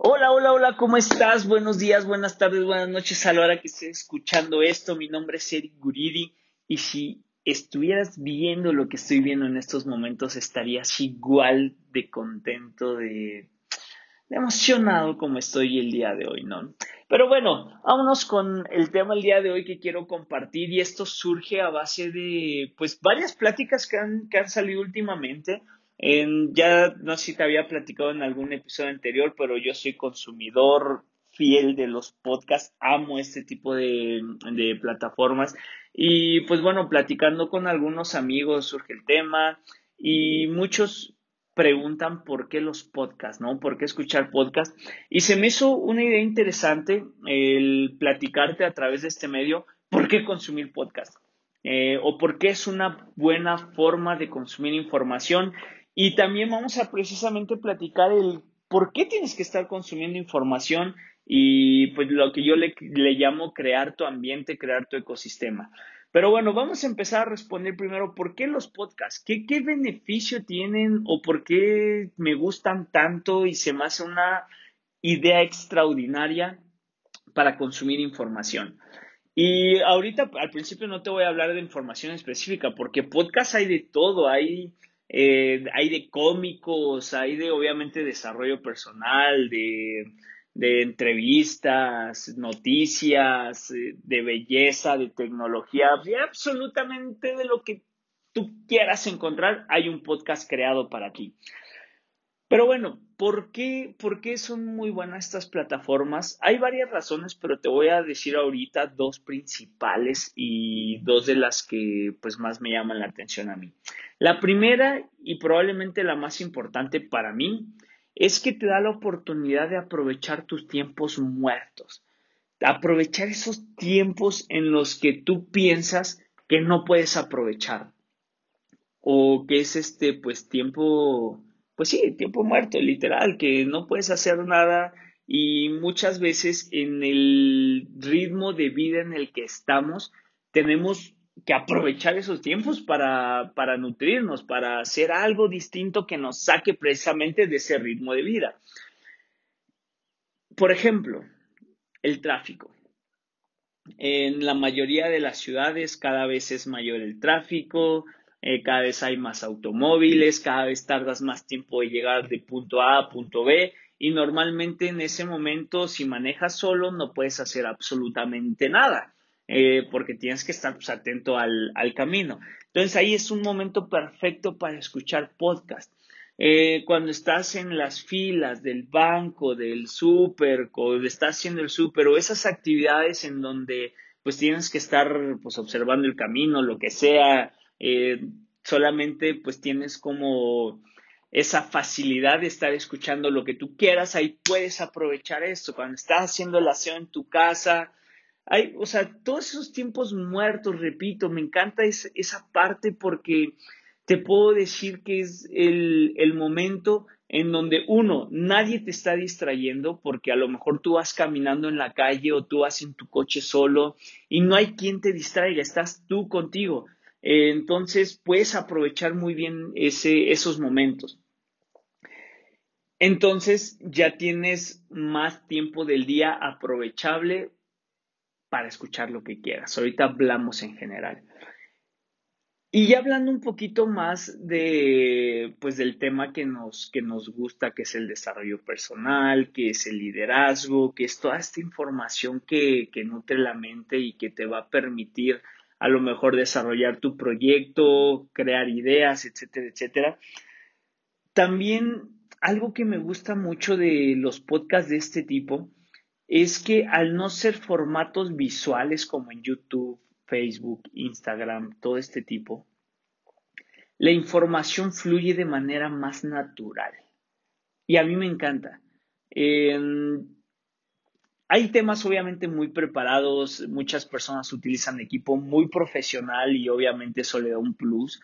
Hola, hola, hola, ¿cómo estás? Buenos días, buenas tardes, buenas noches a la hora que estés escuchando esto. Mi nombre es Eric Guridi y si estuvieras viendo lo que estoy viendo en estos momentos, estarías igual de contento, de, de emocionado como estoy el día de hoy, ¿no? Pero bueno, vámonos con el tema el día de hoy que quiero compartir y esto surge a base de, pues, varias pláticas que han, que han salido últimamente ya no sé si te había platicado en algún episodio anterior, pero yo soy consumidor fiel de los podcasts, amo este tipo de, de plataformas y pues bueno, platicando con algunos amigos surge el tema y muchos preguntan por qué los podcasts, ¿no? ¿Por qué escuchar podcasts? Y se me hizo una idea interesante el platicarte a través de este medio por qué consumir podcasts eh, o por qué es una buena forma de consumir información y también vamos a precisamente platicar el por qué tienes que estar consumiendo información y pues lo que yo le, llamo crear tu ambiente, crear tu ecosistema. Pero bueno, vamos a empezar a responder primero por qué los podcasts, qué, qué beneficio tienen o por qué me gustan tanto y se me hace una idea extraordinaria para consumir información. Y ahorita al principio no te voy a hablar de información específica porque podcast hay de todo, hay eh, hay de cómicos, hay de obviamente desarrollo personal, de, de entrevistas, noticias, eh, de belleza, de tecnología, absolutamente de lo que tú quieras encontrar, hay un podcast creado para ti. Pero bueno, ¿por qué, ¿por qué son muy buenas estas plataformas? Hay varias razones, pero te voy a decir ahorita dos principales y dos de las que pues más me llaman la atención a mí. La primera y probablemente la más importante para mí es que te da la oportunidad de aprovechar tus tiempos muertos, aprovechar esos tiempos en los que tú piensas que no puedes aprovechar o que es este pues tiempo pues sí, tiempo muerto, literal, que no puedes hacer nada y muchas veces en el ritmo de vida en el que estamos tenemos que aprovechar esos tiempos para, para nutrirnos, para hacer algo distinto que nos saque precisamente de ese ritmo de vida. Por ejemplo, el tráfico. En la mayoría de las ciudades cada vez es mayor el tráfico, eh, cada vez hay más automóviles, cada vez tardas más tiempo de llegar de punto A a punto B y normalmente en ese momento si manejas solo no puedes hacer absolutamente nada eh, porque tienes que estar pues, atento al, camino. Entonces ahí es un momento perfecto para escuchar podcast. Eh, cuando estás en las filas del banco, del súper, o estás haciendo el súper o esas actividades en donde pues tienes que estar pues observando el camino, lo que sea, eh, solamente pues tienes como esa facilidad de estar escuchando lo que tú quieras, ahí puedes aprovechar esto. Cuando estás haciendo el aseo en tu casa, hay, o sea, todos esos tiempos muertos, repito, me encanta esa parte porque te puedo decir que es el, el momento en donde uno, nadie te está distrayendo porque a lo mejor tú vas caminando en la calle o tú vas en tu coche solo y no hay quien te distraiga, estás tú contigo. Eh, entonces puedes aprovechar muy bien ese, esos momentos. Entonces ya tienes más tiempo del día aprovechable para escuchar lo que quieras. Ahorita hablamos en general. Y ya hablando un poquito más de, pues, del tema que nos, que nos gusta, que es el desarrollo personal, que es el liderazgo, que es toda esta información que, que nutre la mente y que te va a permitir a lo mejor desarrollar tu proyecto, crear ideas, etcétera, etcétera. También algo que me gusta mucho de los podcasts de este tipo es que al no ser formatos visuales como en YouTube, Facebook, Instagram, todo este tipo, la información fluye de manera más natural. Y a mí me encanta. Hay temas obviamente muy preparados, muchas personas utilizan equipo muy profesional y obviamente eso le da un plus,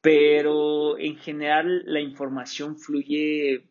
pero en general la información fluye,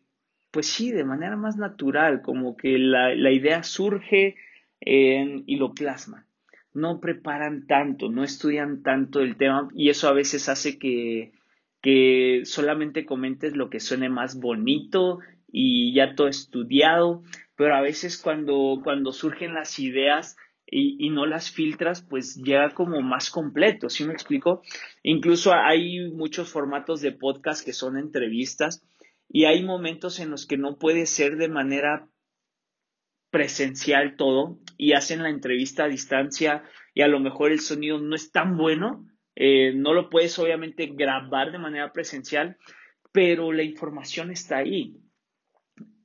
pues sí, de manera más natural, como que la, idea surge y lo plasman. No preparan tanto, no estudian tanto el tema y eso a veces hace que, que solamente comentes lo que suene más bonito y ya todo estudiado, pero a veces cuando, cuando surgen las ideas y, y, no las filtras, pues llega como más completo, ¿sí me explico? Incluso hay muchos formatos de podcast que son entrevistas y hay momentos en los que no puede ser de manera presencial todo y hacen la entrevista a distancia y a lo mejor el sonido no es tan bueno, eh, no lo puedes obviamente grabar de manera presencial, pero la información está ahí.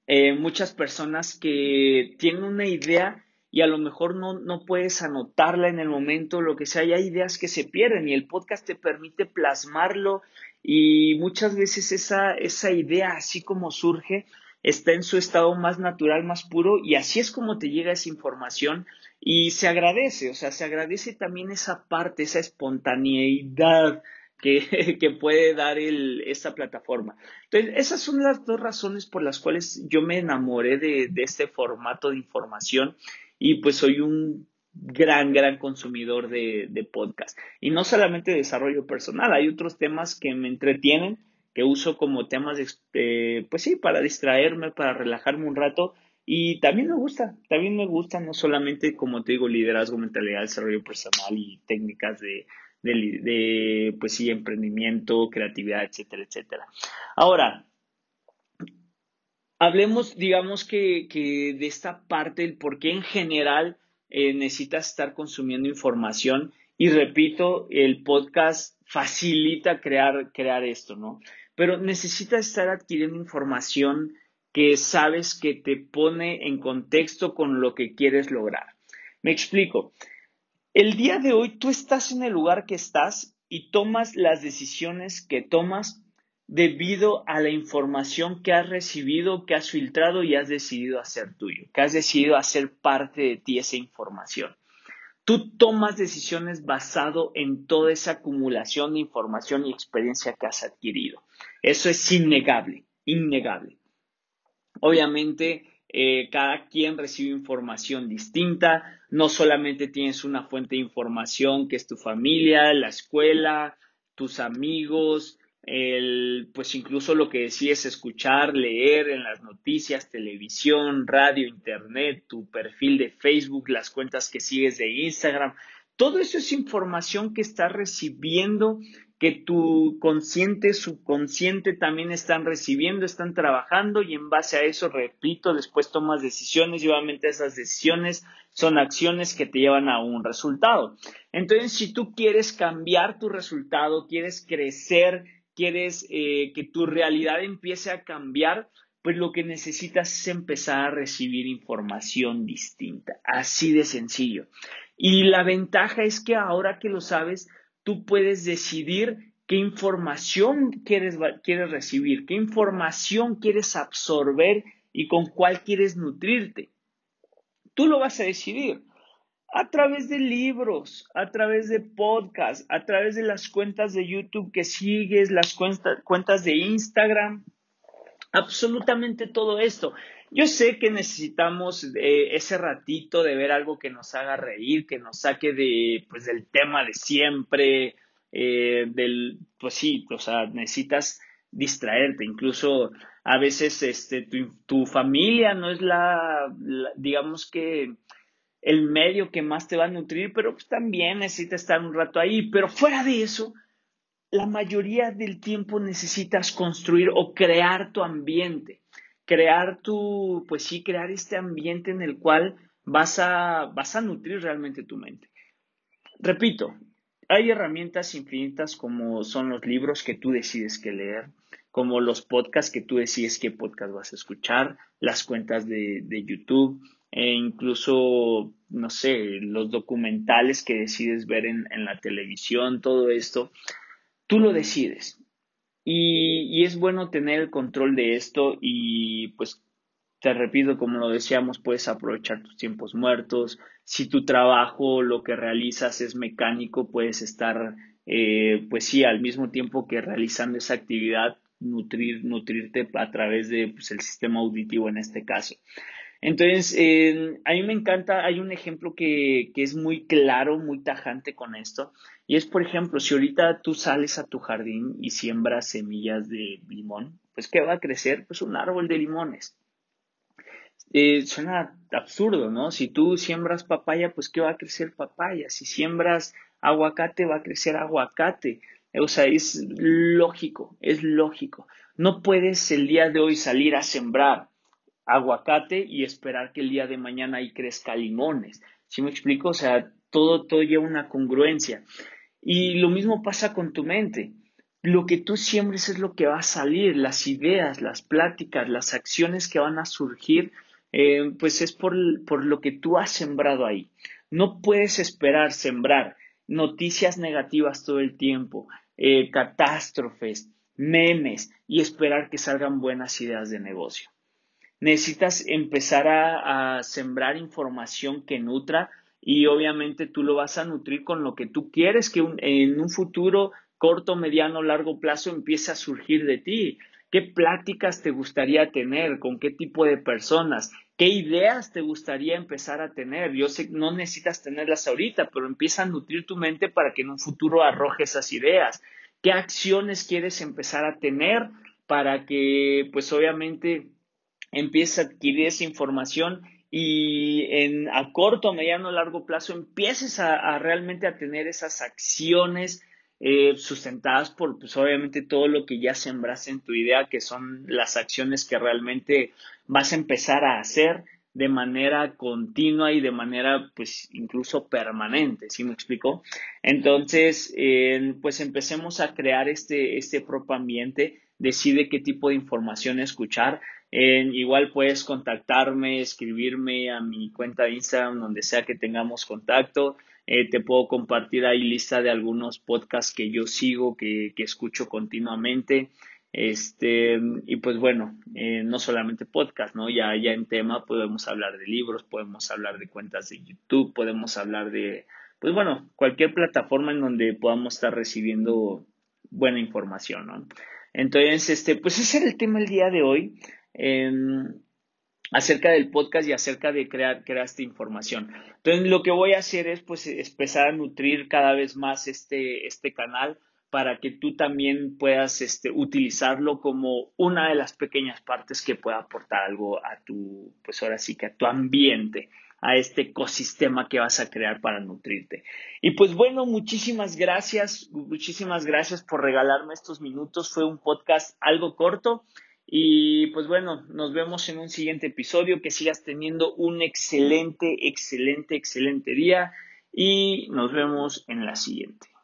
Eh, muchas personas que tienen una idea y a lo mejor no, no puedes anotarla en el momento, lo que sea, y hay ideas que se pierden y el podcast te permite plasmarlo y muchas veces esa, esa idea así como surge está en su estado más natural, más puro y así es como te llega esa información y se agradece, o sea, se agradece también esa parte, esa espontaneidad que, puede dar el, esta plataforma. Entonces, esas son las dos razones por las cuales yo me enamoré de, este formato de información y pues soy un gran, gran consumidor de, de podcast. Y no solamente de desarrollo personal, hay otros temas que me entretienen que uso como temas, de, pues sí, para distraerme, para relajarme un rato. Y también me gusta, también me gusta, no solamente, como te digo, liderazgo, mentalidad, desarrollo personal y técnicas de, de, pues sí, emprendimiento, creatividad, etcétera, etcétera. Ahora, hablemos, digamos que, que de esta parte, el por qué en general eh, necesitas estar consumiendo información. Y repito, el podcast facilita crear, crear esto, ¿no? pero necesitas estar adquiriendo información que sabes que te pone en contexto con lo que quieres lograr. Me explico. El día de hoy tú estás en el lugar que estás y tomas las decisiones que tomas debido a la información que has recibido, que has filtrado y has decidido hacer tuyo, que has decidido hacer parte de ti esa información. Tú tomas decisiones basado en toda esa acumulación de información y experiencia que has adquirido. Eso es innegable, innegable. Obviamente, eh, cada quien recibe información distinta. No solamente tienes una fuente de información que es tu familia, la escuela, tus amigos, el, pues incluso lo que decides escuchar, leer en las noticias, televisión, radio, internet, tu perfil de Facebook, las cuentas que sigues de Instagram. Todo eso es información que estás recibiendo, que tu consciente, subconsciente también están recibiendo, están trabajando y en base a eso, repito, después tomas decisiones y obviamente esas decisiones son acciones que te llevan a un resultado. Entonces, si tú quieres cambiar tu resultado, quieres crecer, quieres eh, que tu realidad empiece a cambiar, pues lo que necesitas es empezar a recibir información distinta, así de sencillo. Y la ventaja es que ahora que lo sabes, tú puedes decidir qué información quieres, quieres recibir, qué información quieres absorber y con cuál quieres nutrirte. Tú lo vas a decidir a través de libros, a través de podcasts, a través de las cuentas de YouTube que sigues, las cuentas de Instagram, absolutamente todo esto. Yo sé que necesitamos eh, ese ratito de ver algo que nos haga reír, que nos saque de, pues, del tema de siempre, eh, del, pues sí, o sea, necesitas distraerte, incluso a veces este, tu, familia no es la, digamos que el medio que más te va a nutrir, pero pues también necesitas estar un rato ahí. Pero fuera de eso, la mayoría del tiempo necesitas construir o crear tu ambiente, crear tu, pues sí, crear este ambiente en el cual vas a, vas a nutrir realmente tu mente. Repito, hay herramientas infinitas como son los libros que tú decides que leer, como los podcasts que tú decides qué podcast vas a escuchar, las cuentas de, de YouTube, e incluso, no sé, los documentales que decides ver en, la televisión, todo esto, tú lo decides. Y, es bueno tener el control de esto y pues te repito, como lo decíamos, puedes aprovechar tus tiempos muertos. Si tu trabajo, lo que realizas es mecánico, puedes estar, eh, pues sí, al mismo tiempo que realizando esa actividad, nutrir, nutrirte a través de pues, sistema auditivo en este caso. Entonces, a mí me encanta, hay un ejemplo que, que, es muy claro, muy tajante con esto, y es, por ejemplo, si ahorita tú sales a tu jardín y siembras semillas de limón, pues ¿qué va a crecer? Pues un árbol de limones. Eh, suena absurdo, ¿no? Si tú siembras papaya, pues ¿qué va a crecer papaya? Si siembras aguacate, va a crecer aguacate. O sea, es lógico, es lógico. No puedes el día de hoy salir a sembrar aguacate y esperar que el día de mañana ahí crezca limones. ¿Sí me explico? O sea, todo, todo lleva una congruencia. Y lo mismo pasa con tu mente. Lo que tú siembres es lo que va a salir, las ideas, las pláticas, las acciones que van a surgir, eh, pues es por, por lo que tú has sembrado ahí. No puedes esperar sembrar noticias negativas todo el tiempo, eh, catástrofes, memes y esperar que salgan buenas ideas de negocio. Necesitas empezar a, sembrar información que nutra y obviamente tú lo vas a nutrir con lo que tú quieres que en un futuro corto, mediano, largo plazo empiece a surgir de ti. ¿Qué pláticas te gustaría tener? ¿Con qué tipo de personas? ¿Qué ideas te gustaría empezar a tener? Yo sé que no necesitas tenerlas ahorita, pero empieza a nutrir tu mente para que en un futuro arroje esas ideas. ¿Qué acciones quieres empezar a tener para que, pues obviamente, empieces a adquirir esa información y en a corto, mediano, largo plazo empieces a, realmente a tener esas acciones eh, sustentadas por, pues obviamente, todo lo que ya sembraste en tu idea, que son las acciones que realmente vas a empezar a hacer de manera continua y de manera, pues, incluso permanente, ¿sí me explico? Entonces, pues empecemos a crear este, este propio ambiente, decide qué tipo de información escuchar, igual puedes contactarme, escribirme a mi cuenta de Instagram, donde sea que tengamos contacto. Eh, te puedo compartir ahí lista de algunos podcasts que yo sigo, que, que escucho continuamente. Este, y pues bueno, eh, no solamente podcast, ¿no? Ya, ya en tema podemos hablar de libros, podemos hablar de cuentas de YouTube, podemos hablar de, pues bueno, cualquier plataforma en donde podamos estar recibiendo buena información, ¿no? Entonces, este, pues ese era el tema el día de hoy acerca del podcast y acerca de crear, crear esta información. Entonces, lo que voy a hacer es pues empezar a nutrir cada vez más este, este canal para que tú también puedas este, utilizarlo como una de las pequeñas partes que pueda aportar algo a tu, pues ahora sí que a tu ambiente, a este ecosistema que vas a crear para nutrirte. Y pues bueno, muchísimas gracias, muchísimas gracias por regalarme estos minutos. Fue un podcast algo corto, y pues bueno, nos vemos en un siguiente episodio. Que sigas teniendo un excelente, excelente, excelente día y nos vemos en la siguiente.